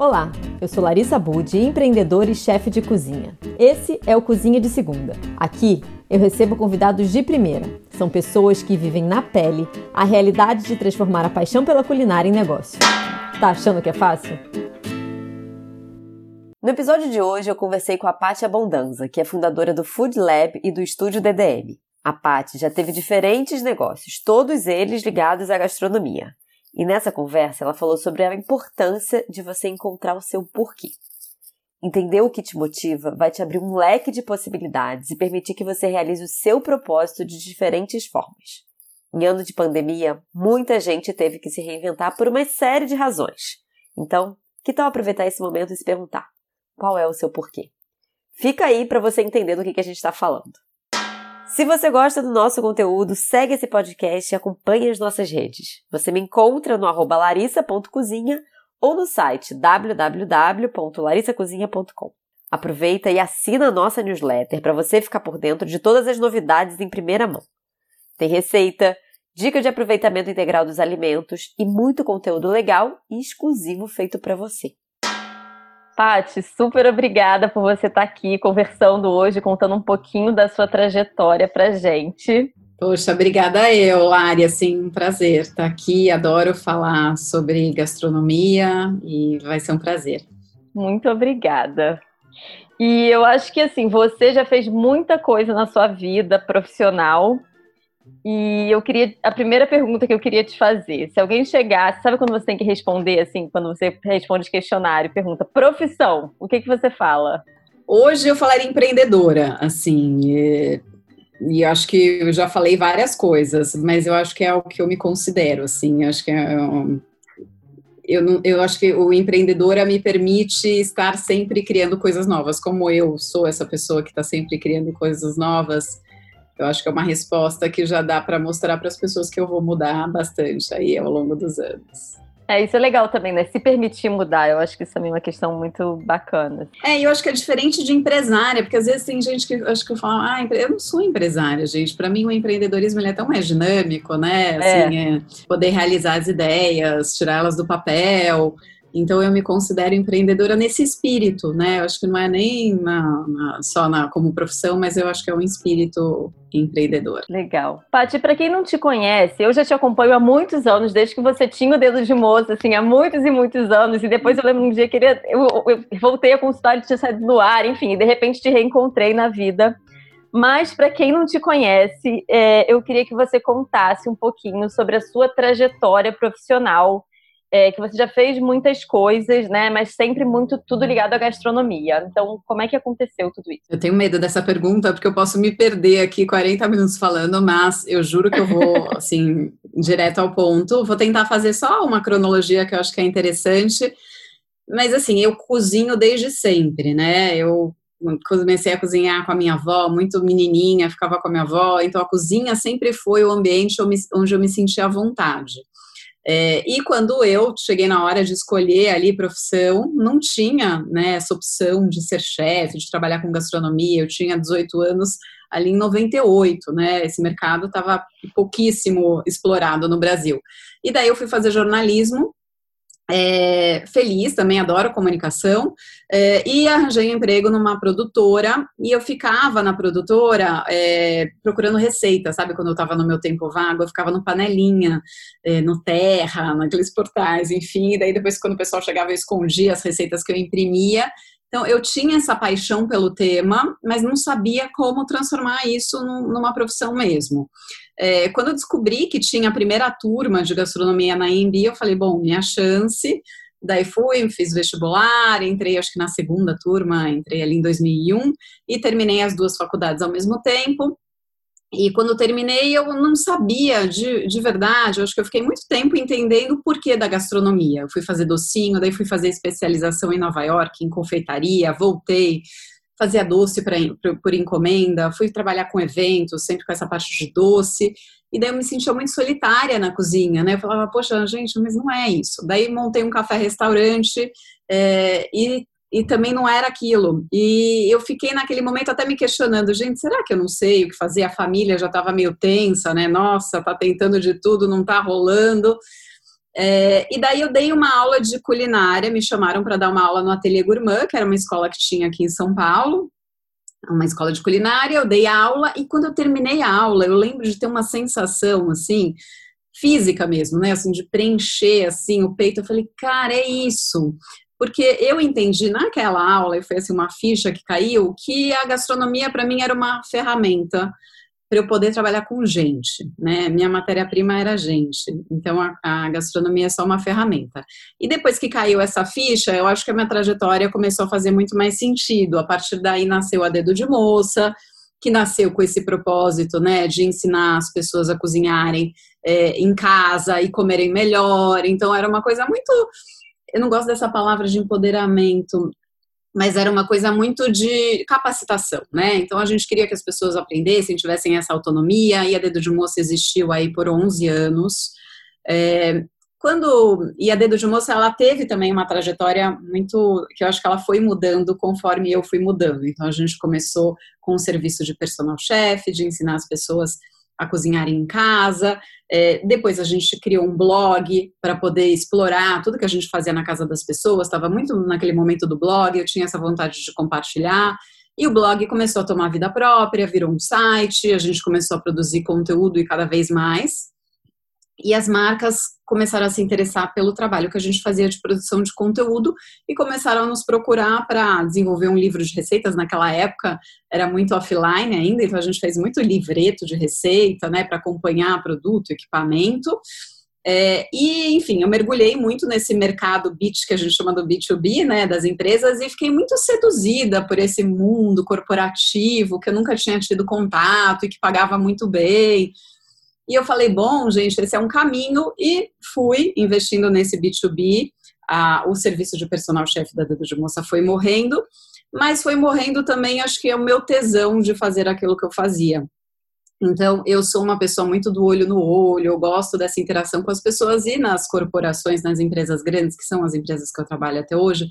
Olá, eu sou Larissa Budi, empreendedora e chefe de cozinha. Esse é o Cozinha de Segunda. Aqui eu recebo convidados de primeira. São pessoas que vivem na pele a realidade de transformar a paixão pela culinária em negócio. Tá achando que é fácil? No episódio de hoje eu conversei com a Paty Abondanza, que é fundadora do Food Lab e do estúdio DDM. A Paty já teve diferentes negócios, todos eles ligados à gastronomia. E nessa conversa ela falou sobre a importância de você encontrar o seu porquê. Entender o que te motiva vai te abrir um leque de possibilidades e permitir que você realize o seu propósito de diferentes formas. Em ano de pandemia, muita gente teve que se reinventar por uma série de razões. Então, que tal aproveitar esse momento e se perguntar: qual é o seu porquê? Fica aí para você entender do que, que a gente está falando. Se você gosta do nosso conteúdo, segue esse podcast e acompanhe as nossas redes. Você me encontra no arroba larissa.cozinha ou no site www.larissacozinha.com. Aproveita e assina a nossa newsletter para você ficar por dentro de todas as novidades em primeira mão. Tem receita, dica de aproveitamento integral dos alimentos e muito conteúdo legal e exclusivo feito para você. Pati, super obrigada por você estar aqui conversando hoje, contando um pouquinho da sua trajetória pra gente. Poxa, obrigada eu, Lari, assim, um prazer estar aqui, adoro falar sobre gastronomia e vai ser um prazer. Muito obrigada. E eu acho que, assim, você já fez muita coisa na sua vida profissional, e eu queria. A primeira pergunta que eu queria te fazer: se alguém chegasse, sabe quando você tem que responder, assim, quando você responde questionário, pergunta profissão, o que, que você fala? Hoje eu falaria empreendedora, assim. E, e acho que eu já falei várias coisas, mas eu acho que é o que eu me considero, assim. Acho que é. Eu, eu acho que o empreendedora me permite estar sempre criando coisas novas, como eu sou essa pessoa que está sempre criando coisas novas eu acho que é uma resposta que já dá para mostrar para as pessoas que eu vou mudar bastante aí ao longo dos anos. É, isso é legal também, né? Se permitir mudar, eu acho que isso também é uma questão muito bacana. É, eu acho que é diferente de empresária, porque às vezes tem gente que acho que fala, ah, eu não sou empresária, gente. Para mim, o empreendedorismo é tão mais dinâmico, né? Assim, é. É poder realizar as ideias, tirá-las do papel. Então eu me considero empreendedora nesse espírito, né? Eu acho que não é nem na, na, só na, como profissão, mas eu acho que é um espírito empreendedor. Legal. Paty, para quem não te conhece, eu já te acompanho há muitos anos, desde que você tinha o dedo de moça, assim, há muitos e muitos anos. E depois eu lembro um dia que ele, eu, eu voltei a consultar, ele tinha saído no ar, enfim, e de repente te reencontrei na vida. Mas para quem não te conhece, é, eu queria que você contasse um pouquinho sobre a sua trajetória profissional é, que você já fez muitas coisas, né? Mas sempre muito tudo ligado à gastronomia. Então, como é que aconteceu tudo isso? Eu tenho medo dessa pergunta, porque eu posso me perder aqui 40 minutos falando, mas eu juro que eu vou, assim, direto ao ponto. Vou tentar fazer só uma cronologia que eu acho que é interessante. Mas, assim, eu cozinho desde sempre, né? Eu comecei a cozinhar com a minha avó, muito menininha, ficava com a minha avó, então a cozinha sempre foi o ambiente onde eu me sentia à vontade. É, e quando eu cheguei na hora de escolher ali profissão, não tinha né, essa opção de ser chefe, de trabalhar com gastronomia. Eu tinha 18 anos ali em 98, né? Esse mercado estava pouquíssimo explorado no Brasil. E daí eu fui fazer jornalismo é, feliz, também adoro comunicação, é, e arranjei um emprego numa produtora, e eu ficava na produtora é, procurando receita, sabe? Quando eu estava no meu tempo vago, eu ficava no Panelinha, é, no Terra, naqueles portais, enfim, e daí depois quando o pessoal chegava eu escondia as receitas que eu imprimia, então, eu tinha essa paixão pelo tema, mas não sabia como transformar isso numa profissão mesmo. É, quando eu descobri que tinha a primeira turma de gastronomia na EMB, eu falei, bom, minha chance. Daí fui, fiz vestibular, entrei acho que na segunda turma, entrei ali em 2001 e terminei as duas faculdades ao mesmo tempo. E quando terminei, eu não sabia de, de verdade, eu acho que eu fiquei muito tempo entendendo o porquê da gastronomia. Eu fui fazer docinho, daí fui fazer especialização em Nova York, em confeitaria, voltei, fazia doce pra, por encomenda, fui trabalhar com eventos, sempre com essa parte de doce, e daí eu me sentia muito solitária na cozinha, né? Eu falava, poxa, gente, mas não é isso. Daí montei um café-restaurante é, e e também não era aquilo. E eu fiquei naquele momento até me questionando, gente, será que eu não sei o que fazer? A família já estava meio tensa, né? Nossa, tá tentando de tudo, não tá rolando. É, e daí eu dei uma aula de culinária, me chamaram para dar uma aula no Ateliê Gourmand, que era uma escola que tinha aqui em São Paulo, uma escola de culinária, eu dei aula e quando eu terminei a aula, eu lembro de ter uma sensação assim, física mesmo, né, assim, de preencher assim o peito. Eu falei, cara, é isso. Porque eu entendi naquela aula, e foi assim uma ficha que caiu, que a gastronomia para mim era uma ferramenta para eu poder trabalhar com gente, né? Minha matéria-prima era gente, então a, a, gastronomia é só uma ferramenta. E depois que caiu essa ficha, eu acho que a minha trajetória começou a fazer muito mais sentido. A partir daí nasceu a Dedo de Moça, que nasceu com esse propósito, né, de ensinar as pessoas a cozinharem é, em casa e comerem melhor. Então era uma coisa muito eu não gosto dessa palavra de empoderamento, mas era uma coisa muito de capacitação, né? Então a gente queria que as pessoas aprendessem, tivessem essa autonomia, e a Dedo de Moça existiu aí por 11 anos. É, quando e a Dedo de Moça ela teve também uma trajetória muito que eu acho que ela foi mudando conforme eu fui mudando. Então a gente começou com o serviço de personal chef, de ensinar as pessoas a cozinhar em casa. É, depois a gente criou um blog para poder explorar tudo que a gente fazia na casa das pessoas. Estava muito naquele momento do blog, eu tinha essa vontade de compartilhar. E o blog começou a tomar vida própria, virou um site, a gente começou a produzir conteúdo e cada vez mais e as marcas começaram a se interessar pelo trabalho que a gente fazia de produção de conteúdo e começaram a nos procurar para desenvolver um livro de receitas. Naquela época era muito offline ainda, então a gente fez muito livreto de receita, né, para acompanhar produto, equipamento. É, e, enfim, eu mergulhei muito nesse mercado B2, que a gente chama do B2B, né, das empresas, e fiquei muito seduzida por esse mundo corporativo que eu nunca tinha tido contato e que pagava muito bem. E eu falei, bom, gente, esse é um caminho e fui investindo nesse B2B. Ah, o serviço de personal chefe da Dedo de Moça foi morrendo, mas foi morrendo também, acho que é o meu tesão de fazer aquilo que eu fazia. Então, eu sou uma pessoa muito do olho no olho, eu gosto dessa interação com as pessoas e nas corporações, nas empresas grandes, que são as empresas que eu trabalho até hoje,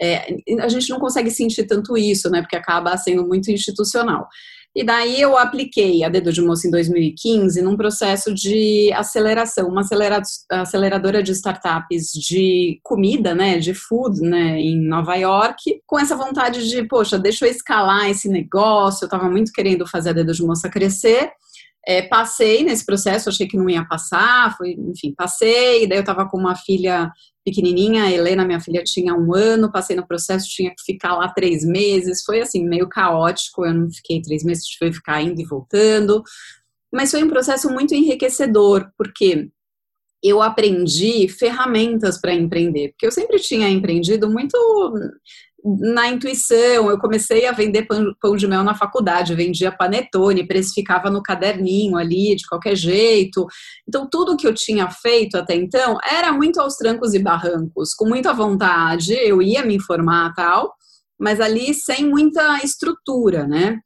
é, a gente não consegue sentir tanto isso, né? Porque acaba sendo muito institucional. E daí eu apliquei a Dedo de Moça em 2015 num processo de aceleração, uma aceleradora de startups de comida, né, de food, né, em Nova York, com essa vontade de, poxa, deixa eu escalar esse negócio, eu estava muito querendo fazer a Dedo de Moça crescer, é, passei nesse processo, achei que não ia passar, foi, enfim, passei, daí eu estava com uma filha pequenininha, a Helena, minha filha, tinha um ano, passei no processo, tinha que ficar lá três meses, foi assim, meio caótico, eu não fiquei três meses, tive que ficar indo e voltando, mas foi um processo muito enriquecedor, porque eu aprendi ferramentas para empreender, porque eu sempre tinha empreendido muito na intuição. Eu comecei a vender pão, de mel na faculdade, vendia panetone, precificava no caderninho ali, de qualquer jeito. Então, tudo que eu tinha feito até então era muito aos trancos e barrancos, com muita vontade, eu ia me informar tal, mas ali sem muita estrutura, né?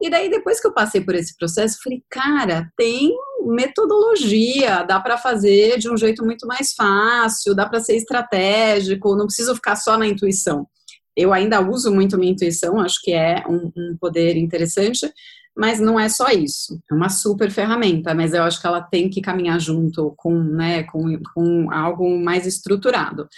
E daí, depois que eu passei por esse processo, falei, cara, tem metodologia, dá para fazer de um jeito muito mais fácil, dá para ser estratégico, não preciso ficar só na intuição. Eu ainda uso muito minha intuição, acho que é um, um poder interessante, mas não é só isso. É uma super ferramenta, mas eu acho que ela tem que caminhar junto com, né, com, com algo mais estruturado.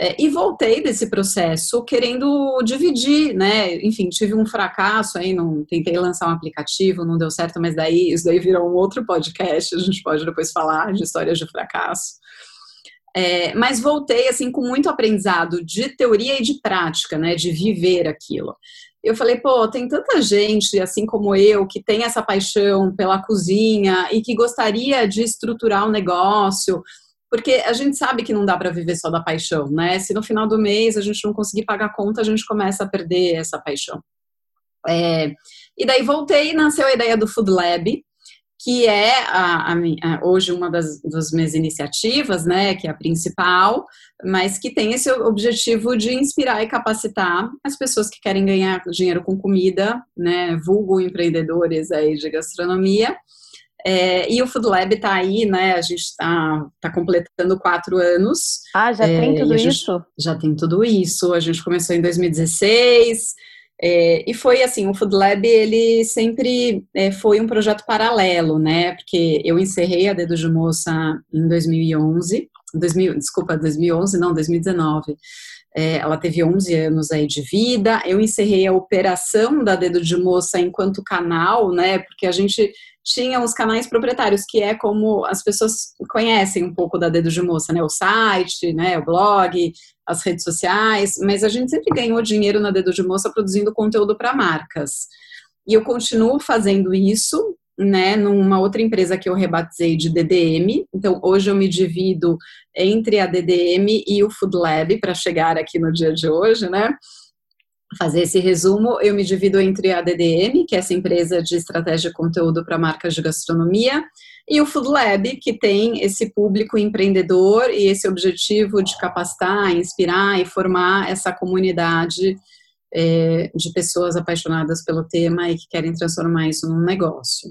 É, e voltei desse processo querendo dividir, né? Enfim, tive um fracasso aí, não tentei lançar um aplicativo, não deu certo, mas daí isso daí virou um outro podcast, a gente pode depois falar de histórias de fracasso. É, mas voltei assim com muito aprendizado de teoria e de prática, né, de viver aquilo. Eu falei, pô, tem tanta gente assim como eu que tem essa paixão pela cozinha e que gostaria de estruturar um negócio, porque a gente sabe que não dá para viver só da paixão, né? Se no final do mês a gente não conseguir pagar a conta, a gente começa a perder essa paixão. É, e daí voltei nasceu a ideia do Food Lab, que é a, a, hoje uma das, das minhas iniciativas, né, que é a principal, mas que tem esse objetivo de inspirar e capacitar as pessoas que querem ganhar dinheiro com comida, né, vulgo empreendedores aí de gastronomia. É, e o Food Lab está aí, né? A gente está tá completando quatro anos. Ah, já é, tem tudo isso? Já tem tudo isso. A gente começou em 2016. É, e foi assim, o Food Lab ele sempre é, foi um projeto paralelo, né? Porque eu encerrei a Dedo de Moça em 2011 2000, desculpa, 2011, não, 2019. É, ela teve 11 anos aí de vida. Eu encerrei a operação da Dedo de Moça enquanto canal, né? Porque a gente tinha os canais proprietários, que é como as pessoas conhecem um pouco da Dedo de Moça, né? O site, né? O blog, as redes sociais, mas a gente sempre ganhou dinheiro na Dedo de Moça produzindo conteúdo para marcas. E eu continuo fazendo isso, né, numa outra empresa que eu rebatizei de DDM. Então, hoje eu me divido entre a DDM e o Food Lab para chegar aqui no dia de hoje, né? Fazer esse resumo, eu me divido entre a DDM, que é essa empresa de estratégia de conteúdo para marcas de gastronomia, e o Food Lab, que tem esse público empreendedor e esse objetivo de capacitar, inspirar e formar essa comunidade é, de pessoas apaixonadas pelo tema e que querem transformar isso num negócio.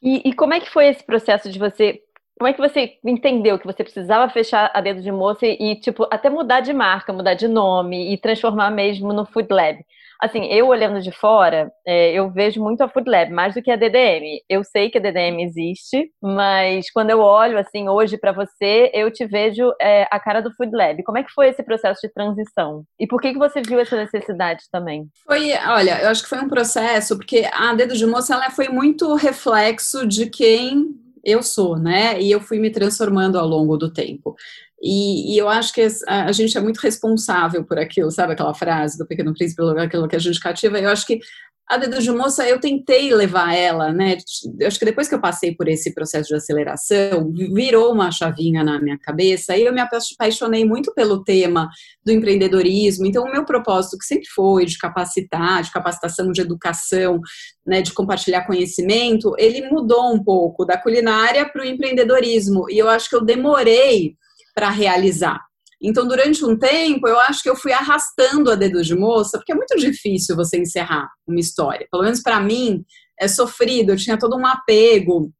E, e, como é que foi esse processo de você? Como é que você entendeu que você precisava fechar a dedo de moça e, tipo, até mudar de marca, mudar de nome e transformar mesmo no Food Lab? assim, eu olhando de fora, é, eu vejo muito a Food Lab, mais do que a DDM. Eu sei que a DDM existe, mas quando eu olho, assim, hoje para você, eu te vejo é, a cara do Food Lab. Como é que foi esse processo de transição? E por que, que você viu essa necessidade também? Foi, olha, eu acho que foi um processo, porque a Dedo de Moça, ela foi muito reflexo de quem eu sou, né? E eu fui me transformando ao longo do tempo. E, e, eu acho que a, a, gente é muito responsável por aquilo, sabe aquela frase do Pequeno Príncipe, aquilo que a gente cativa? Eu acho que a Dedo de Moça, eu tentei levar ela, né? Acho que depois que eu passei por esse processo de aceleração, virou uma chavinha na minha cabeça e eu me apaixonei muito pelo tema do empreendedorismo. Então, o meu propósito, que sempre foi de capacitar, de capacitação, de educação, né, de compartilhar conhecimento, ele mudou um pouco da culinária para o empreendedorismo. E eu acho que eu demorei para realizar. Então, durante um tempo, eu acho que eu fui arrastando a dedo de moça, porque é muito difícil você encerrar uma história. Pelo menos para mim, é sofrido. Eu tinha todo um apego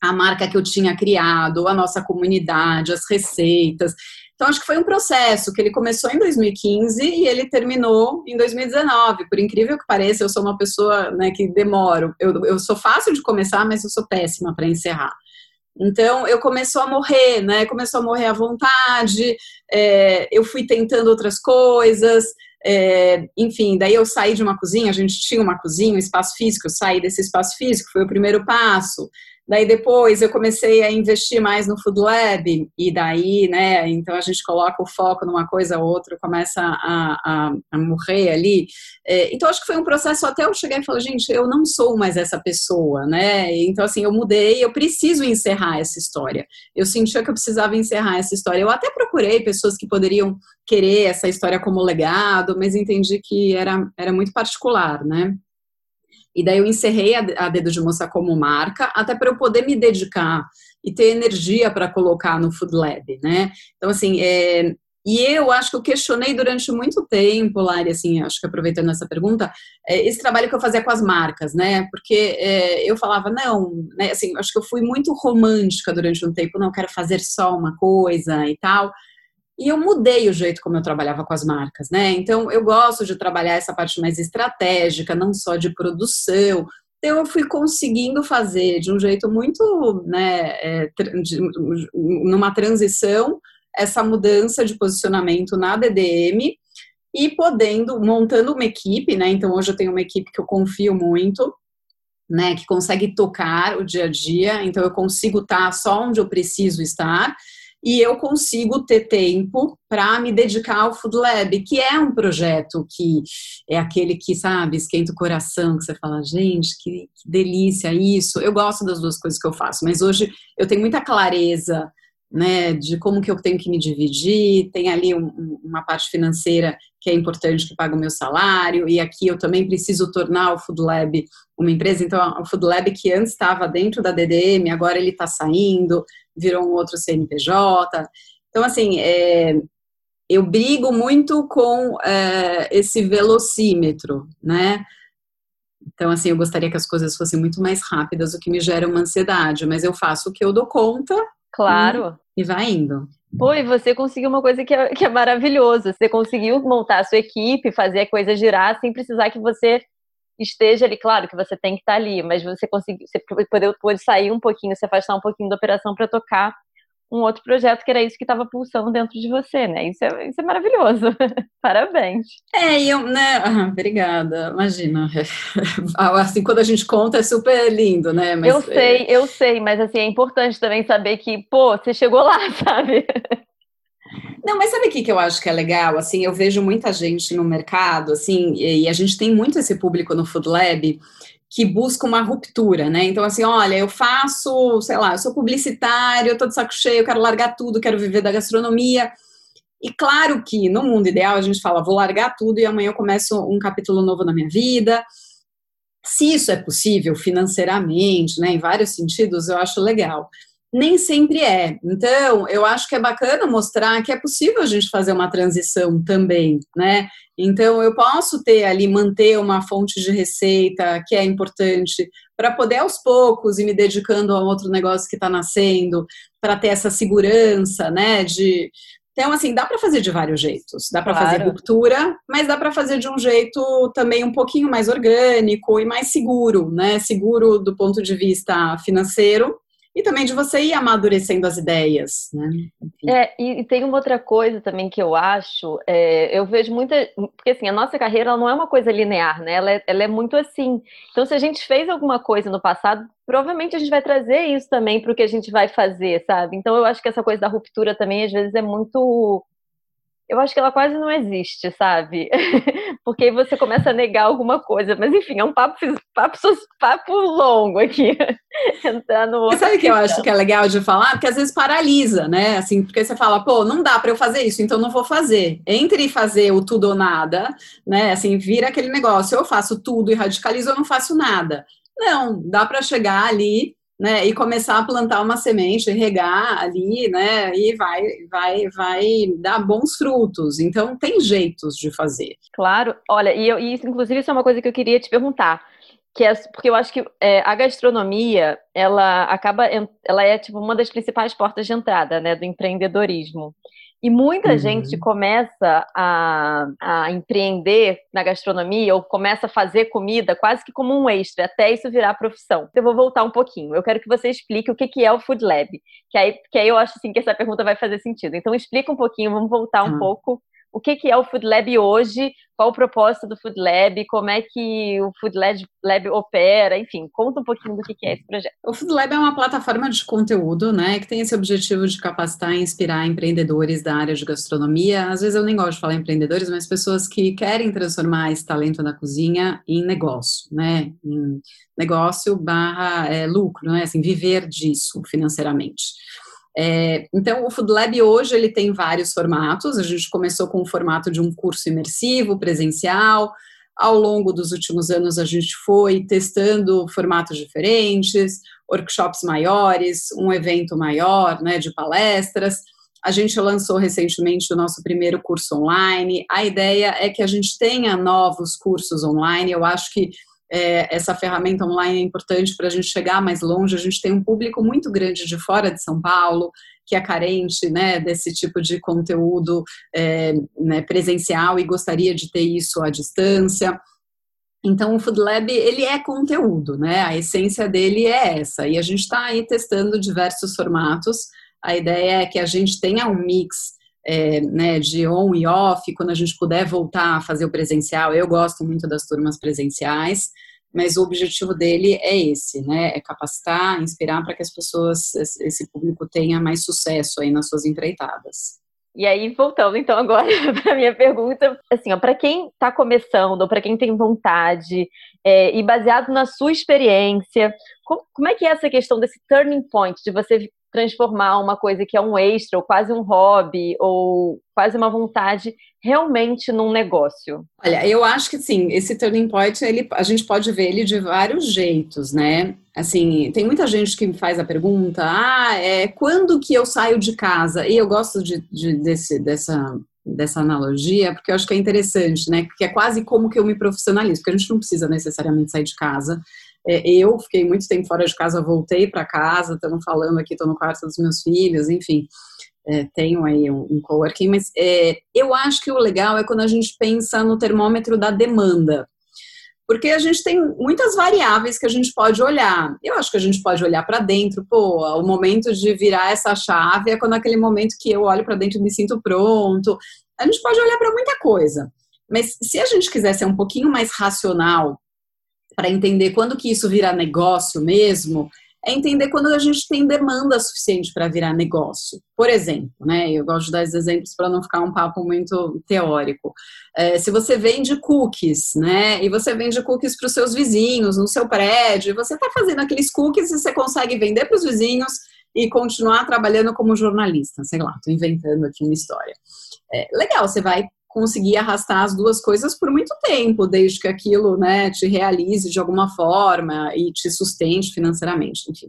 à marca que eu tinha criado, à nossa comunidade, às receitas. Então, acho que foi um processo que ele começou em 2015 e ele terminou em 2019. Por incrível que pareça, eu sou uma pessoa né, que demoro. Eu, eu sou fácil de começar, mas eu sou péssima para encerrar. Então, eu começou a morrer, né? Começou a morrer à vontade, é, eu fui tentando outras coisas, é, enfim, daí eu saí de uma cozinha, a gente tinha uma cozinha, um espaço físico, eu saí desse espaço físico, foi o primeiro passo. Daí depois eu comecei a investir mais no Food Lab, e daí, né, então a gente coloca o foco numa coisa ou outra, começa a, a, a morrer ali. É, então acho que foi um processo até eu chegar e falar, gente, eu não sou mais essa pessoa, né? Então, assim, eu mudei, eu preciso encerrar essa história. Eu sentia que eu precisava encerrar essa história. Eu até procurei pessoas que poderiam querer essa história como legado, mas entendi que era, era muito particular, né? E daí eu encerrei a, Dedo de Moça como marca, até para eu poder me dedicar e ter energia para colocar no Food Lab, né? Então, assim, é, e eu acho que eu questionei durante muito tempo, Lari, assim, acho que aproveitando essa pergunta, é, esse trabalho que eu fazia com as marcas, né? Porque é, eu falava, não, né? Assim, acho que eu fui muito romântica durante um tempo, não quero fazer só uma coisa e tal. E eu mudei o jeito como eu trabalhava com as marcas, né? Então, eu gosto de trabalhar essa parte mais estratégica, não só de produção. Então, eu fui conseguindo fazer de um jeito muito, né, é, de, numa transição, essa mudança de posicionamento na DDM e podendo, montando uma equipe, né? Então, hoje eu tenho uma equipe que eu confio muito, né, que consegue tocar o dia a dia, então eu consigo estar só onde eu preciso estar e eu consigo ter tempo para me dedicar ao Food Lab, que é um projeto que é aquele que, sabe, esquenta o coração, que você fala, gente, que, que delícia isso. Eu gosto das duas coisas que eu faço, mas hoje eu tenho muita clareza né, de como que eu tenho que me dividir, tem ali um, uma parte financeira que é importante que paga o meu salário, e aqui eu também preciso tornar o Food Lab uma empresa, então o Food Lab que antes estava dentro da DDM, agora ele está saindo, virou um outro CNPJ, então assim, é, eu brigo muito com é, esse velocímetro, né, então, assim, eu gostaria que as coisas fossem muito mais rápidas, o que me gera uma ansiedade, mas eu faço o que eu dou conta. Claro. E, e vai indo. Pô, e você conseguiu uma coisa que é, que é maravilhoso. Você conseguiu montar a sua equipe, fazer a coisa girar sem precisar que você esteja ali. Claro que você tem que estar ali, mas você conseguiu, você poder, pode sair um pouquinho, se afastar um pouquinho da operação para tocar um outro projeto que era isso que estava pulsando dentro de você, né? Isso é, isso é maravilhoso. Parabéns. É, e eu, né? Ah, obrigada. Imagina. assim, quando a gente conta é super lindo, né? Mas, eu é sei, é... eu sei, mas assim, é importante também saber que, pô, você chegou lá, sabe? Não, mas sabe o que, que eu acho que é legal? Assim, eu vejo muita gente no mercado, assim, e a gente tem muito esse público no Food Lab que busca uma ruptura, né? Então, assim, olha, eu faço, sei lá, eu sou publicitário, eu tô de saco cheio, eu quero largar tudo, quero viver da gastronomia. E claro que no mundo ideal a gente fala, vou largar tudo e amanhã eu começo um capítulo novo na minha vida. Se isso é possível financeiramente, né, em vários sentidos, eu acho legal nem sempre é. Então, eu acho que é bacana mostrar que é possível a gente fazer uma transição também, né? Então, eu posso ter ali, manter uma fonte de receita que é importante, para poder aos poucos ir me dedicando a outro negócio que está nascendo, para ter essa segurança, né? De. Então, assim, dá para fazer de vários jeitos. Dá para claro. fazer ruptura, mas dá para fazer de um jeito também um pouquinho mais orgânico e mais seguro, né? Seguro do ponto de vista financeiro, e também de você ir amadurecendo as ideias, né? É, e, tem uma outra coisa também que eu acho, é, eu vejo muita, porque assim, a nossa carreira não é uma coisa linear, né? Ela é, ela é muito assim. Então, se a gente fez alguma coisa no passado, provavelmente a gente vai trazer isso também para o que a gente vai fazer, sabe? Então, eu acho que essa coisa da ruptura também, às vezes, é muito eu acho que ela quase não existe, sabe? Porque aí você começa a negar alguma coisa. Mas enfim, é um papo, papo, papo longo aqui. Entrar no Mas sabe o que eu acho que é legal de falar? Porque às vezes paralisa, né? Assim, porque você fala, pô, não dá para eu fazer isso, então não vou fazer. Entre fazer o tudo ou nada, né? Assim, vira aquele negócio, eu faço tudo e radicalizo, eu não faço nada. Não, dá para chegar ali né, e começar a plantar uma semente, regar ali, né, e vai, vai, vai dar bons frutos. Então, tem jeitos de fazer. Claro, olha, e, eu, e inclusive isso é uma coisa que eu queria te perguntar, que é porque eu acho que é, a gastronomia, ela acaba, ela é tipo uma das principais portas de entrada, né, do empreendedorismo. E muita uhum. gente começa a, a, empreender na gastronomia ou começa a fazer comida quase que como um extra, até isso virar profissão. Eu vou voltar um pouquinho. Eu quero que você explique o que, que é o Food Lab, que aí, que aí eu acho assim, que essa pergunta vai fazer sentido. Então explica um pouquinho, vamos voltar um uhum. pouco o que, que é o Food Lab hoje, qual o propósito do Food Lab, como é que o Food Lab, opera, enfim, conta um pouquinho do que, que é esse projeto. O Food Lab é uma plataforma de conteúdo, né, que tem esse objetivo de capacitar e inspirar empreendedores da área de gastronomia. Às vezes eu nem gosto de falar empreendedores, mas pessoas que querem transformar esse talento na cozinha em negócio, né, em negócio barra é, lucro, né, assim, viver disso financeiramente. É, então, o Food Lab hoje ele tem vários formatos. A gente começou com o formato de um curso imersivo, presencial. Ao longo dos últimos anos, a gente foi testando formatos diferentes, workshops maiores, um evento maior, né, de palestras. A gente lançou recentemente o nosso primeiro curso online. A ideia é que a gente tenha novos cursos online. Eu acho que é, essa ferramenta online é importante para a gente chegar mais longe. A gente tem um público muito grande de fora de São Paulo que é carente né, desse tipo de conteúdo é, né, presencial e gostaria de ter isso à distância. Então, o Food Lab, ele é conteúdo, né? A essência dele é essa. E a gente está aí testando diversos formatos. A ideia é que a gente tenha um mix é, né, de on e off, quando a gente puder voltar a fazer o presencial. Eu gosto muito das turmas presenciais, mas o objetivo dele é esse, né, é capacitar, inspirar para que as pessoas, esse público tenha mais sucesso aí nas suas empreitadas. E aí, voltando então agora para minha pergunta, assim, para quem está começando, para quem tem vontade, é, e baseado na sua experiência, como, como, é que é essa questão desse turning point, de você transformar uma coisa que é um extra, ou quase um hobby, ou quase uma vontade, realmente num negócio? Olha, eu acho que sim, esse turning point, ele, a gente pode ver ele de vários jeitos, né? Assim, tem muita gente que me faz a pergunta, ah, é, quando que eu saio de casa? E eu gosto de, de desse, dessa, dessa analogia, porque eu acho que é interessante, né? Porque é quase como que eu me profissionalizo, porque a gente não precisa necessariamente sair de casa, é, eu fiquei muito tempo fora de casa, voltei para casa, estamos falando aqui, estou no quarto dos meus filhos, enfim, é, tenho aí um, um coworking, mas é, eu acho que o legal é quando a gente pensa no termômetro da demanda. Porque a gente tem muitas variáveis que a gente pode olhar. Eu acho que a gente pode olhar para dentro, pô, o momento de virar essa chave é quando aquele momento que eu olho para dentro e me sinto pronto. A gente pode olhar para muita coisa. Mas se a gente quiser ser um pouquinho mais racional para entender quando que isso vira negócio mesmo, é entender quando a gente tem demanda suficiente para virar negócio. Por exemplo, né, eu gosto de dar esses exemplos para não ficar um papo muito teórico. É, se você vende cookies, né, e você vende cookies para os seus vizinhos, no seu prédio, você está fazendo aqueles cookies e você consegue vender para os vizinhos e continuar trabalhando como jornalista, sei lá, estou inventando aqui uma história. É, legal, você vai conseguir arrastar as duas coisas por muito tempo, desde que aquilo né, te realize de alguma forma e te sustente financeiramente, enfim.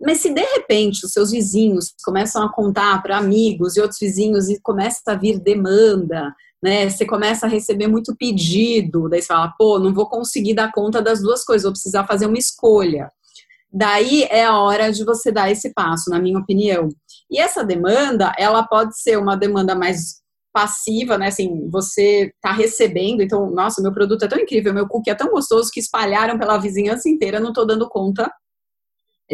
Mas se de repente os seus vizinhos começam a contar para amigos e outros vizinhos e começa a vir demanda, né? Você começa a receber muito pedido, daí você fala, pô, não vou conseguir dar conta das duas coisas, vou precisar fazer uma escolha. Daí é a hora de você dar esse passo, na minha opinião. E essa demanda, ela pode ser uma demanda mais passiva, né? Assim, você tá recebendo, então, nossa, meu produto é tão incrível, meu cookie é tão gostoso que espalharam pela vizinhança inteira, não tô dando conta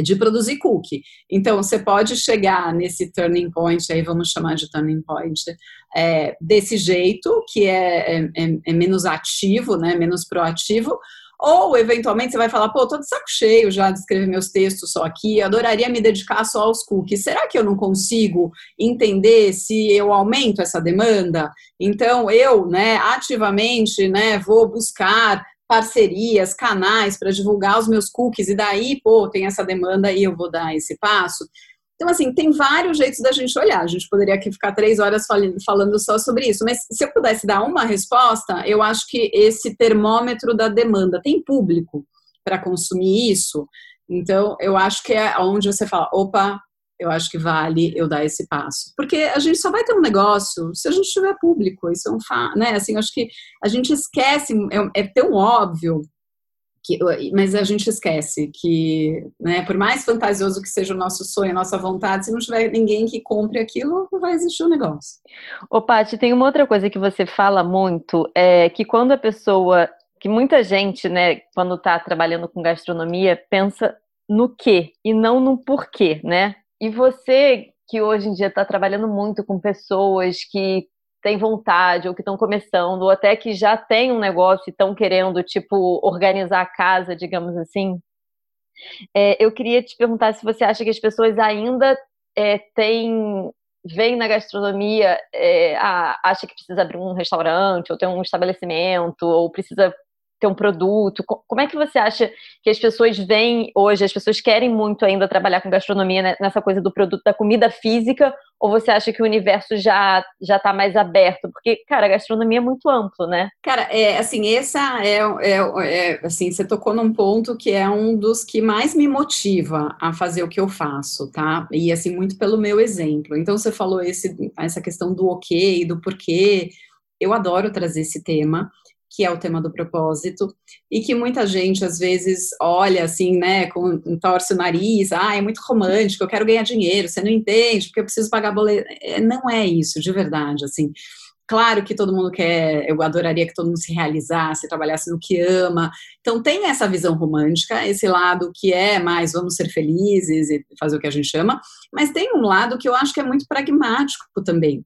de produzir cookie. Então, você pode chegar nesse turning point, aí vamos chamar de turning point, é, desse jeito, que é, é, é menos ativo, né, menos proativo, ou, eventualmente, você vai falar, pô, tô de saco cheio já de escrever meus textos só aqui, adoraria me dedicar só aos cookies. Será que eu não consigo entender se eu aumento essa demanda? Então, eu, né, ativamente, né, vou buscar parcerias, canais para divulgar os meus cookies, e daí, pô, tem essa demanda e eu vou dar esse passo. Então, assim, tem vários jeitos da gente olhar. A gente poderia aqui ficar três horas falando só sobre isso, mas se eu pudesse dar uma resposta, eu acho que esse termômetro da demanda tem público para consumir isso. Então, eu acho que é onde você fala: opa, eu acho que vale eu dar esse passo. Porque a gente só vai ter um negócio se a gente tiver público. Isso é um fa né? Assim, acho que a gente esquece, é, é tão óbvio que, mas a gente esquece que, né, por mais fantasioso que seja o nosso sonho, a nossa vontade, se não tiver ninguém que compre aquilo, não vai existir o um negócio. Ô, Paty, tem uma outra coisa que você fala muito, é que quando a pessoa, que muita gente, né, quando está trabalhando com gastronomia, pensa no que e não no porquê, né? E você que hoje em dia está trabalhando muito com pessoas que têm vontade ou que estão começando, ou até que já tem um negócio e estão querendo, tipo, organizar a casa, digamos assim. É, eu queria te perguntar se você acha que as pessoas ainda é, têm vem na gastronomia, é, ah, acha que precisa abrir um restaurante, ou ter um estabelecimento, ou precisa ter um produto? Como é que você acha que as pessoas veem hoje, as pessoas querem muito ainda trabalhar com gastronomia né, nessa coisa do produto da comida física, ou você acha que o universo já já está mais aberto? Porque, cara, a gastronomia é muito amplo, né? Cara, é assim, essa é, é, é assim, você tocou num ponto que é um dos que mais me motiva a fazer o que eu faço, tá? E assim, muito pelo meu exemplo. Então, você falou esse, essa questão do ok, do porquê. Eu adoro trazer esse tema que é o tema do propósito, e que muita gente às vezes olha assim, né, com torce o nariz, ah, é muito romântico, eu quero ganhar dinheiro, você não entende, porque eu preciso pagar boleto. É, não é isso, de verdade, assim. Claro que todo mundo quer, eu adoraria que todo mundo se realizasse, trabalhasse no que ama. Então tem essa visão romântica, esse lado que é mais vamos ser felizes e fazer o que a gente ama, mas tem um lado que eu acho que é muito pragmático também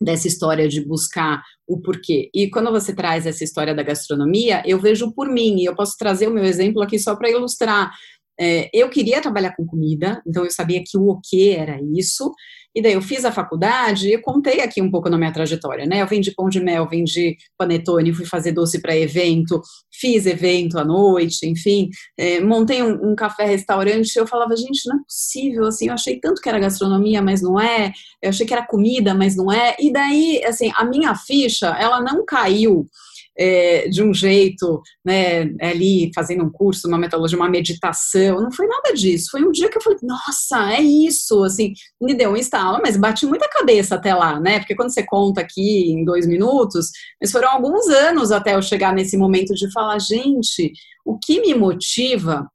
dessa história de buscar o porquê. E quando você traz essa história da gastronomia, eu vejo por mim, e eu posso trazer o meu exemplo aqui só para ilustrar. É, eu queria trabalhar com comida, então eu sabia que o o que era isso, e daí eu fiz a faculdade e contei aqui um pouco na minha trajetória, né? Eu vendi pão de mel, vendi panetone, fui fazer doce para evento, fiz evento à noite, enfim, é, montei um, um café-restaurante. Eu falava, gente, não é possível, assim, eu achei tanto que era gastronomia, mas não é, eu achei que era comida, mas não é. E daí, assim, a minha ficha, ela não caiu é, de um jeito, né, ali fazendo um curso, uma metodologia, uma meditação, não foi nada disso. Foi um dia que eu falei, nossa, é isso, assim, me deu um estalo, mas bati muita cabeça até lá, né, porque quando você conta aqui em dois minutos, mas foram alguns anos até eu chegar nesse momento de falar, gente, o que me motiva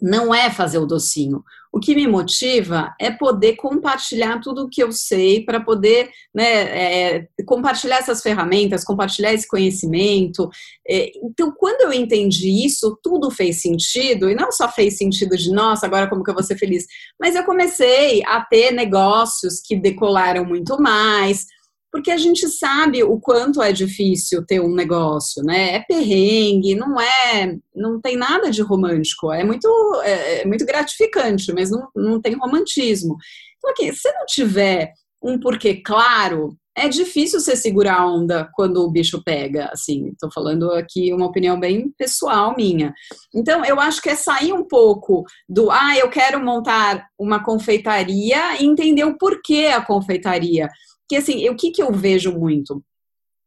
não é fazer o docinho. O que me motiva é poder compartilhar tudo o que eu sei para poder né, é, compartilhar essas ferramentas, compartilhar esse conhecimento. É, então, quando eu entendi isso, tudo fez sentido, e não só fez sentido de nossa, agora como que eu vou ser feliz, mas eu comecei a ter negócios que decolaram muito mais, porque a gente sabe o quanto é difícil ter um negócio, né? É perrengue, não é, não tem nada de romântico, é muito, é, é muito gratificante, mas não, não tem romantismo. Então, aqui, se não tiver um porquê claro, é difícil você segurar a onda quando o bicho pega, assim, estou falando aqui uma opinião bem pessoal minha. Então, eu acho que é sair um pouco do, ah, eu quero montar uma confeitaria e entender o porquê a confeitaria que assim, o que, que eu vejo muito?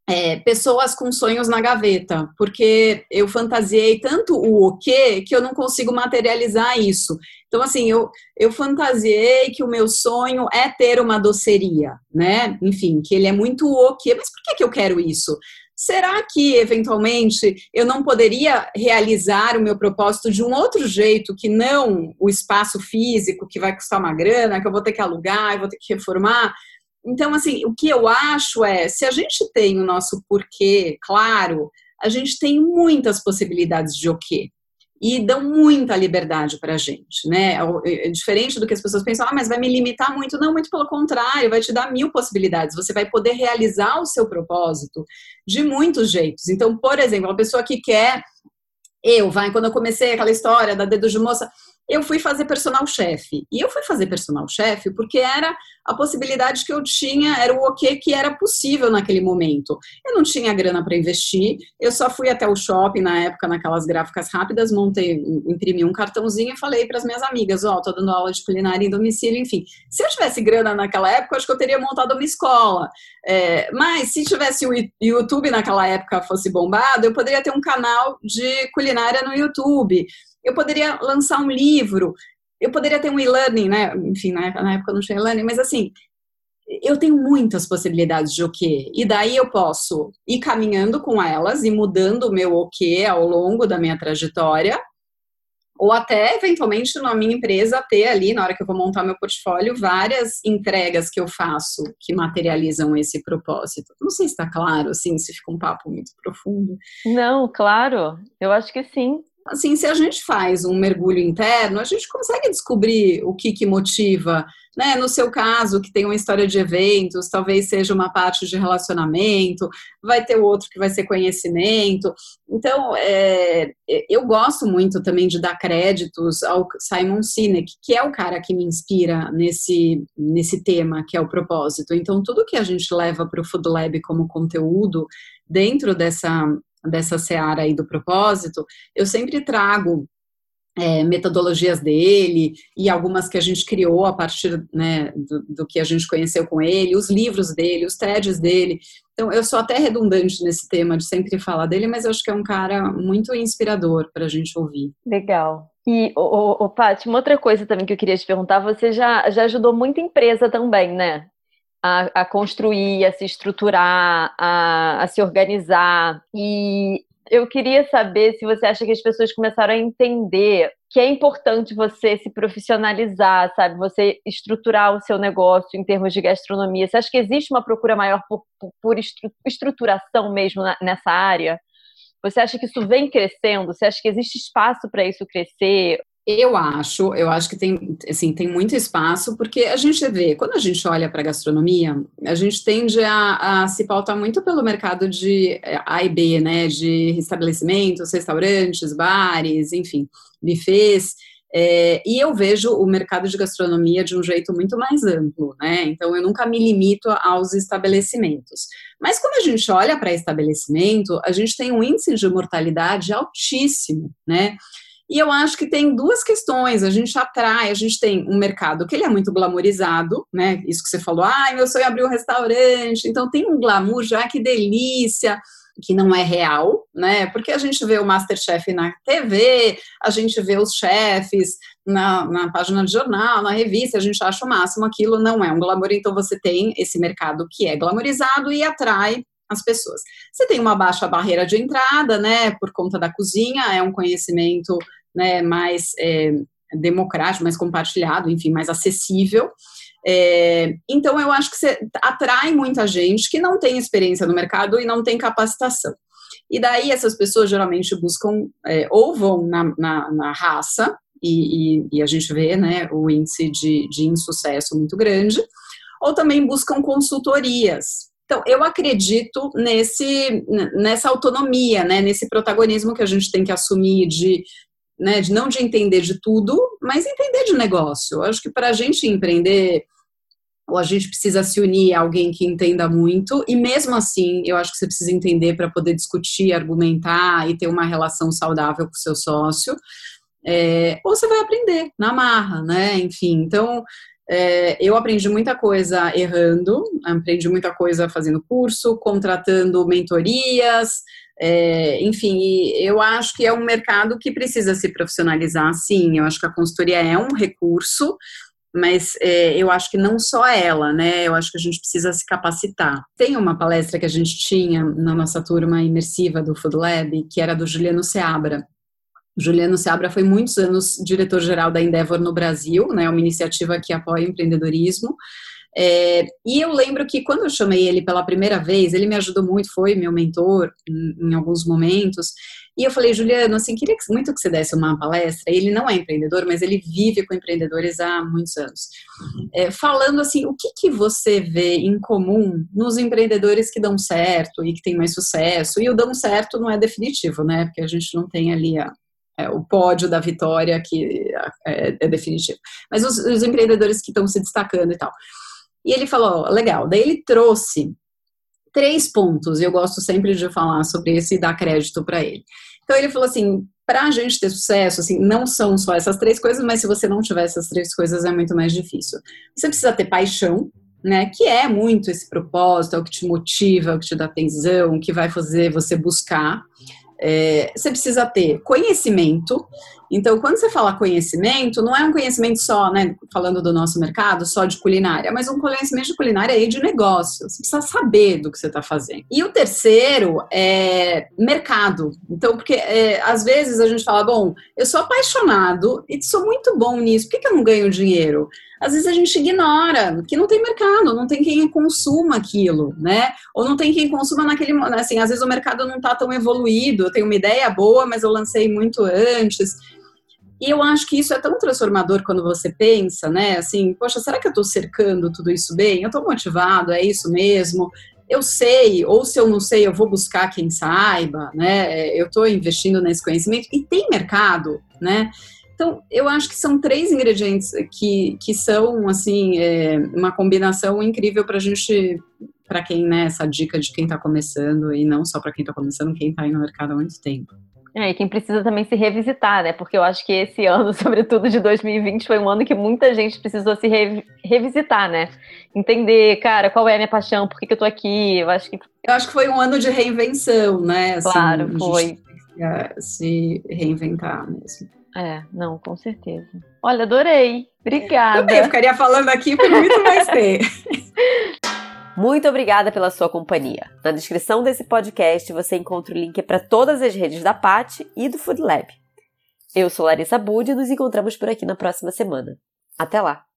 É, pessoas com sonhos na gaveta, porque eu fantasiei tanto o o quê que eu não consigo materializar isso. Então, assim, eu, eu fantasiei que o meu sonho é ter uma doceria, né? Enfim, que ele é muito o quê, mas por que, que eu quero isso? Será que, eventualmente, eu não poderia realizar o meu propósito de um outro jeito que não o espaço físico, que vai custar uma grana, que eu vou ter que alugar, eu vou ter que reformar? Então, assim, o que eu acho é, se a gente tem o nosso porquê claro, a gente tem muitas possibilidades de o quê. E dão muita liberdade para a gente, né? É, é diferente do que as pessoas pensam, ah, mas vai me limitar muito. Não, muito pelo contrário, vai te dar mil possibilidades. Você vai poder realizar o seu propósito de muitos jeitos. Então, por exemplo, uma pessoa que quer eu, vai, quando eu comecei aquela história da dedo de moça, eu fui fazer personal chefe. E eu fui fazer personal chefe porque era a possibilidade que eu tinha, era o ok que era possível naquele momento. Eu não tinha grana para investir, eu só fui até o shopping na época, naquelas gráficas rápidas, montei, imprimi um cartãozinho e falei para as minhas amigas: Ó, oh, tô dando aula de culinária em domicílio, enfim. Se eu tivesse grana naquela época, acho que eu teria montado uma escola. É, mas se tivesse o YouTube naquela época fosse bombado, eu poderia ter um canal de culinária no YouTube eu poderia lançar um livro, eu poderia ter um e-learning, né? Enfim, na época não tinha e-learning, mas assim, eu tenho muitas possibilidades de o quê? E daí eu posso ir caminhando com elas e mudando o meu o quê ao longo da minha trajetória, ou até, eventualmente, na minha empresa, ter ali, na hora que eu vou montar meu portfólio, várias entregas que eu faço que materializam esse propósito. Não sei se está claro, assim, se fica um papo muito profundo. Não, claro, eu acho que sim assim, se a gente faz um mergulho interno, a gente consegue descobrir o que, que motiva, né? No seu caso, que tem uma história de eventos, talvez seja uma parte de relacionamento, vai ter outro que vai ser conhecimento. Então, é, eu gosto muito também de dar créditos ao Simon Sinek, que é o cara que me inspira nesse, nesse tema, que é o propósito. Então, tudo que a gente leva para o Food Lab como conteúdo dentro dessa dessa seara aí do propósito, eu sempre trago é, metodologias dele e algumas que a gente criou a partir né, do, do, que a gente conheceu com ele, os livros dele, os TEDs dele. Então, eu sou até redundante nesse tema de sempre falar dele, mas eu acho que é um cara muito inspirador para a gente ouvir. Legal. E, o, o, Paty, uma outra coisa também que eu queria te perguntar, você já, já ajudou muita empresa também, né? A, a construir, a se estruturar, a, a se organizar. E eu queria saber se você acha que as pessoas começaram a entender que é importante você se profissionalizar, sabe? Você estruturar o seu negócio em termos de gastronomia. Você acha que existe uma procura maior por, por, por estruturação mesmo nessa área? Você acha que isso vem crescendo? Você acha que existe espaço para isso crescer? Eu acho, eu acho que tem, assim, tem muito espaço, porque a gente vê, quando a gente olha para a gastronomia, a gente tende a, a, se pautar muito pelo mercado de é, A e B, né, de estabelecimentos, restaurantes, bares, enfim, buffets, é, e eu vejo o mercado de gastronomia de um jeito muito mais amplo, né? Então eu nunca me limito aos estabelecimentos. Mas quando a gente olha para estabelecimento, a gente tem um índice de mortalidade altíssimo, né? E eu acho que tem duas questões. A gente atrai, a gente tem um mercado que ele é muito glamorizado, né? Isso que você falou, ai, meu sonho é abrir um restaurante. Então tem um glamour já, que delícia, que não é real, né? Porque a gente vê o Masterchef na TV, a gente vê os chefes na, na página de jornal, na revista, a gente acha o máximo, aquilo não é um glamour. Então você tem esse mercado que é glamorizado e atrai as pessoas. Você tem uma baixa barreira de entrada, né, por conta da cozinha, é um conhecimento né, mais é, democrático, mais compartilhado, enfim, mais acessível. É, então, eu acho que você atrai muita gente que não tem experiência no mercado e não tem capacitação. E daí essas pessoas geralmente buscam é, ou vão na, na, na raça, e, e, e, a gente vê né, o índice de, de insucesso muito grande, ou também buscam consultorias. Então, eu acredito nesse, nessa autonomia, né, nesse protagonismo que a gente tem que assumir de, né, de não de entender de tudo, mas entender de negócio. Eu acho que para a gente empreender, ou a gente precisa se unir a alguém que entenda muito, e mesmo assim, eu acho que você precisa entender para poder discutir, argumentar e ter uma relação saudável com o seu sócio. É, ou você vai aprender na marra, né? Enfim, então é, eu aprendi muita coisa errando, aprendi muita coisa fazendo curso, contratando mentorias, é, enfim, eu acho que é um mercado que precisa se profissionalizar, sim. Eu acho que a consultoria é um recurso, mas é, eu acho que não só ela, né? Eu acho que a gente precisa se capacitar. Tem uma palestra que a gente tinha na nossa turma imersiva do Food Lab, que era do Juliano Seabra. Juliano Seabra foi muitos anos diretor-geral da Endeavor no Brasil, né? Uma iniciativa que apoia o empreendedorismo. É, e eu lembro que quando eu chamei ele pela primeira vez, ele me ajudou muito, foi meu mentor em, em alguns momentos. E eu falei, Juliano, assim, queria muito que você desse uma palestra. Ele não é empreendedor, mas ele vive com empreendedores há muitos anos. É, falando assim, o que, que você vê em comum nos empreendedores que dão certo e que têm mais sucesso? E o dão certo não é definitivo, né? Porque a gente não tem ali a, é, o pódio da vitória que é, é definitivo. Mas os, os empreendedores que estão se destacando e tal. E ele falou, legal. Daí ele trouxe três pontos, e eu gosto sempre de falar sobre esse e dar crédito para ele. Então ele falou assim, para a gente ter sucesso, assim, não são só essas três coisas, mas se você não tiver essas três coisas é muito mais difícil. Você precisa ter paixão, né, que é muito esse propósito, é o que te motiva, é o que te dá tesão, o que vai fazer você buscar. É, você precisa ter conhecimento. Então, quando você fala conhecimento, não é um conhecimento só, né, falando do nosso mercado, só de culinária, mas um conhecimento de culinária e de negócio. Você precisa saber do que você está fazendo. E o terceiro é mercado. Então, porque é, às vezes a gente fala, bom, eu sou apaixonado e sou muito bom nisso, por que, que eu não ganho dinheiro? Às vezes a gente ignora que não tem mercado, não tem quem consuma aquilo, né? Ou não tem quem consuma naquele, assim, às vezes o mercado não está tão evoluído, eu tenho uma ideia boa, mas eu lancei muito antes. E eu acho que isso é tão transformador quando você pensa, né? Assim, poxa, será que eu estou cercando tudo isso bem? Eu estou motivado, é isso mesmo? Eu sei, ou se eu não sei, eu vou buscar quem saiba, né? Eu estou investindo nesse conhecimento e tem mercado, né? Então, eu acho que são três ingredientes que, que são, assim, é, uma combinação incrível para a gente, para quem, né, essa dica de quem está começando, e não só para quem está começando, quem está aí no mercado há muito tempo. É, e quem precisa também se revisitar, né? Porque eu acho que esse ano, sobretudo de 2020, foi um ano que muita gente precisou se re revisitar, né? Entender, cara, qual é a minha paixão, por que, que eu tô aqui? Eu acho que. Eu acho que foi um ano de reinvenção, né? Assim, claro, foi. Se reinventar mesmo. É, não, com certeza. Olha, adorei. Obrigada. Também, eu ficaria falando aqui por muito mais tempo. Muito obrigada pela sua companhia. Na descrição desse podcast você encontra o link para todas as redes da Pat e do Food Lab. Eu sou Larissa Bud e nos encontramos por aqui na próxima semana. Até lá!